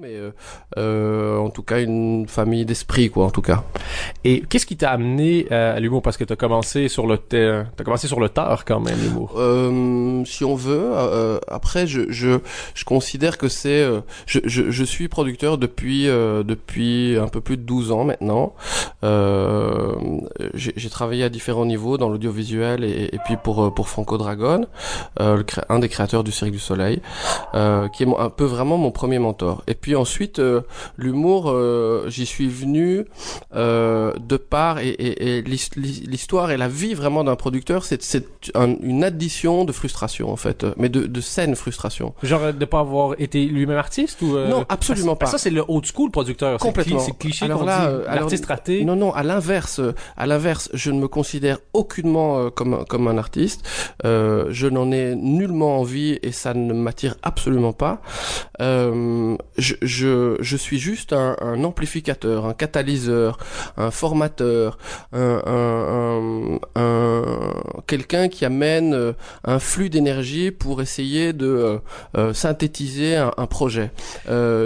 mais euh, euh, en tout cas une famille d'esprit, quoi, en tout cas. Et qu'est-ce qui t'a amené euh, à l'humour? Parce que t'as commencé sur le t'as commencé sur le tard quand même l'humour. Euh, si on veut. Euh, après, je, je, je considère que c'est. euh, je, je, je suis producteur depuis euh, depuis un peu plus de 12 ans maintenant. Euh, j'ai j'ai travaillé à différents niveaux dans l'audiovisuel et, et puis pour euh, pour Franco Dragon, euh, un des créateurs du Cirque du Soleil, euh, qui est un peu vraiment mon premier mentor. Et puis ensuite, euh, l'humour, euh, j'y suis venu euh, de part et, et, et l'his- l'histoire et la vie vraiment d'un producteur, c'est c'est un- une addition de frustration en fait, mais de, de saine frustration. Genre de pas avoir été lui-même artiste ou euh, Non, absolument parce- pas. Ça c'est le old school producteur. Complètement. C'est cliché Alors là, l'artiste raté. Non, non, à l'inverse, à l'inverse, je ne me considère aucunement euh, comme comme un artiste. Euh, je n'en ai nullement envie et ça ne m'attire absolument pas. Euh, je, je suis juste un, amplificateur, un catalyseur, un formateur, un, un, un- un- quelqu'un qui amène un flux d'énergie pour essayer de synthétiser un, projet.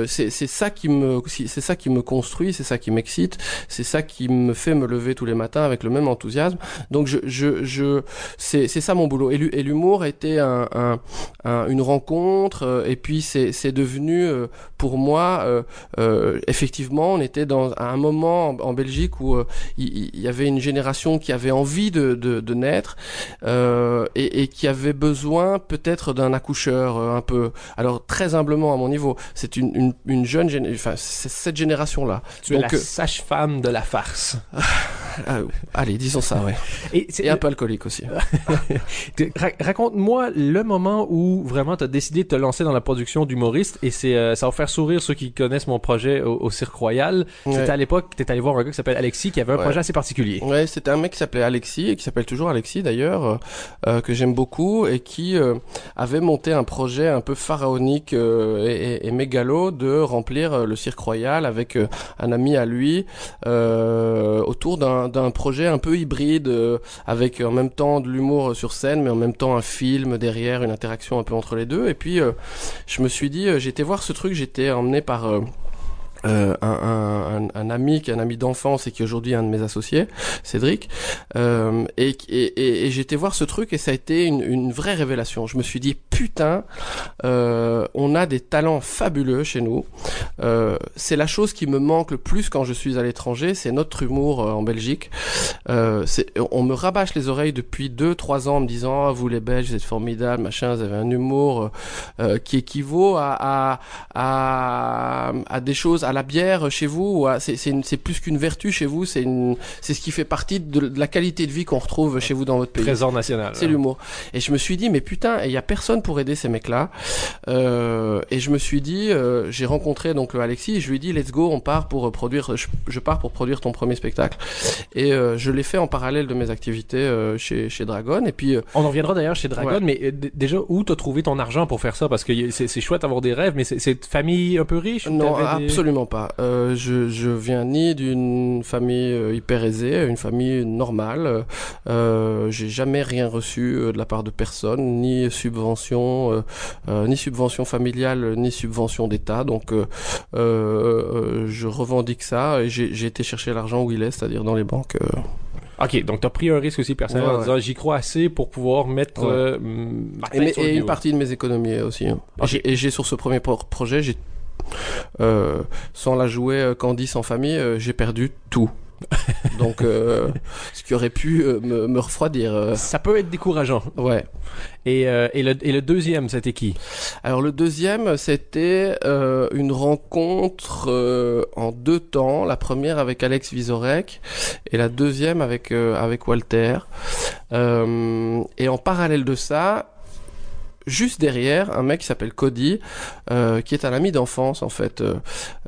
C'est ça qui me c'est ça qui me construit, c'est ça qui m'excite, c'est ça qui me fait me lever tous les matins avec le même enthousiasme. Donc je je je c'est ça mon boulot. Et l'hu- et l'humour été un, un- un- une rencontre euh, et puis c'est c'est devenu euh, pour moi euh, euh, effectivement on était dans à un moment en, en Belgique où euh, il, y avait une génération qui avait envie de de, de naître euh, et, et qui avait besoin peut-être d'un accoucheur euh, un peu alors très humblement à mon niveau c'est une, une, une jeune enfin cette génération là Tu es la sage-femme de la farce. allez disons ça ouais Et, c'est- et un peu alcoolique aussi Te- ra- Raconte-moi le moment où vraiment tu as décidé de te lancer dans la production d'humoriste et c'est euh, ça va faire sourire ceux qui connaissent mon projet au, au Cirque Royal. C'était à l'époque, tu allé voir un gars qui s'appelle Alexis qui avait un Ouais. projet assez particulier. Ouais, c'était un mec qui s'appelait Alexis et qui s'appelle toujours Alexis d'ailleurs, euh, euh, que j'aime beaucoup et qui euh, avait monté un projet un peu pharaonique euh, et, et- et mégalo de remplir euh, le cirque royal avec euh, un ami à lui euh, autour d'un d'un projet un peu hybride euh, avec en même temps de l'humour sur scène mais en même temps un film derrière, une interaction un peu entre les deux et puis euh, je me suis dit, euh, j'étais voir ce truc, j'étais emmené par un, un, ami qui est un ami d'enfance et qui est aujourd'hui un de mes associés, Cédric, et, et, et, et j'étais voir ce truc et ça a été une, une vraie révélation. Je me suis dit putain, euh, on a des talents fabuleux chez nous. Euh, c'est la chose qui me manque le plus quand je suis à l'étranger, c'est notre humour euh, en Belgique. Euh, on me rabâche les oreilles depuis deux, trois ans en me disant ah, vous les Belges vous êtes formidables, machin, vous avez un humour euh, qui équivaut à, à, à, à des choses, à la bière chez vous, c'est plus qu'une vertu chez vous, c'est ce qui fait partie de, de la qualité de vie qu'on retrouve chez vous dans votre pays. Trésor national. C'est l'humour. Et je me suis dit, mais putain, il y a personne pour aider ces mecs-là. Euh, et je me suis dit, euh, j'ai rencontré donc le Alexis, et je lui ai dit, let's go, on part pour euh, produire, je, je pars pour produire ton premier spectacle. Et euh, je l'ai fait en parallèle de mes activités euh, chez, chez Dragon. Et puis, euh, On en reviendra d'ailleurs chez Dragon, Ouais. mais euh, déjà, où t'as trouvé ton argent pour faire ça? Parce que c'est chouette d'avoir des rêves, mais c'est- famille un peu riche? Non, des- absolument pas. Euh, je, je viens ni d'une famille euh, hyper aisée, une famille normale. Euh, j'ai jamais rien reçu euh, de la part de personne, ni subvention, euh, euh, ni subvention familiale, ni subvention d'État. Donc, euh, je revendique ça et j'ai été chercher l'argent où il est, c'est-à-dire dans les banques. euh. Ok, donc t'as pris un risque aussi personnel Ouais, en ouais. disant j'y crois assez pour pouvoir mettre Ouais. euh, ma Et, sur le et une partie de mes économies aussi. hein. Et j'ai- Et j'ai sur ce premier pro- projet, j'ai euh, sans la jouer euh, Candice en famille, j'ai perdu tout. Donc, euh, ce qui aurait pu euh, me, me refroidir. euh, Ça peut être décourageant. ouais. Et, euh, et, le, et le deuxième, c'était qui? Alors le deuxième, c'était une rencontre en deux temps. La première avec Alex Vizorek et la deuxième avec avec Walter. Et en parallèle de ça. Juste derrière, un mec qui s'appelle Cody, euh, qui est un ami d'enfance en fait, euh,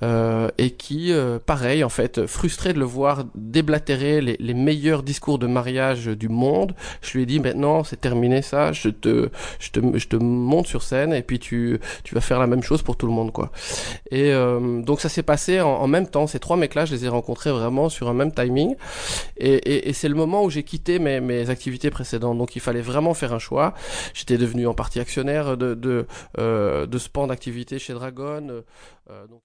euh, et qui, euh, pareil en fait, frustré de le voir déblatérer les, les meilleurs discours de mariage du monde, je lui ai dit maintenant c'est terminé ça, je te, je te, je te monte sur scène et puis tu, tu vas faire la même chose pour tout le monde quoi. Et euh, donc ça s'est passé en, en même temps. Ces trois mecs-là, je les ai rencontrés vraiment sur un même timing. Et, et, et c'est le moment où j'ai quitté mes, mes activités précédentes. Donc il fallait vraiment faire un choix. J'étais devenu en partie de de, euh, de d'activité chez Dragon. Euh,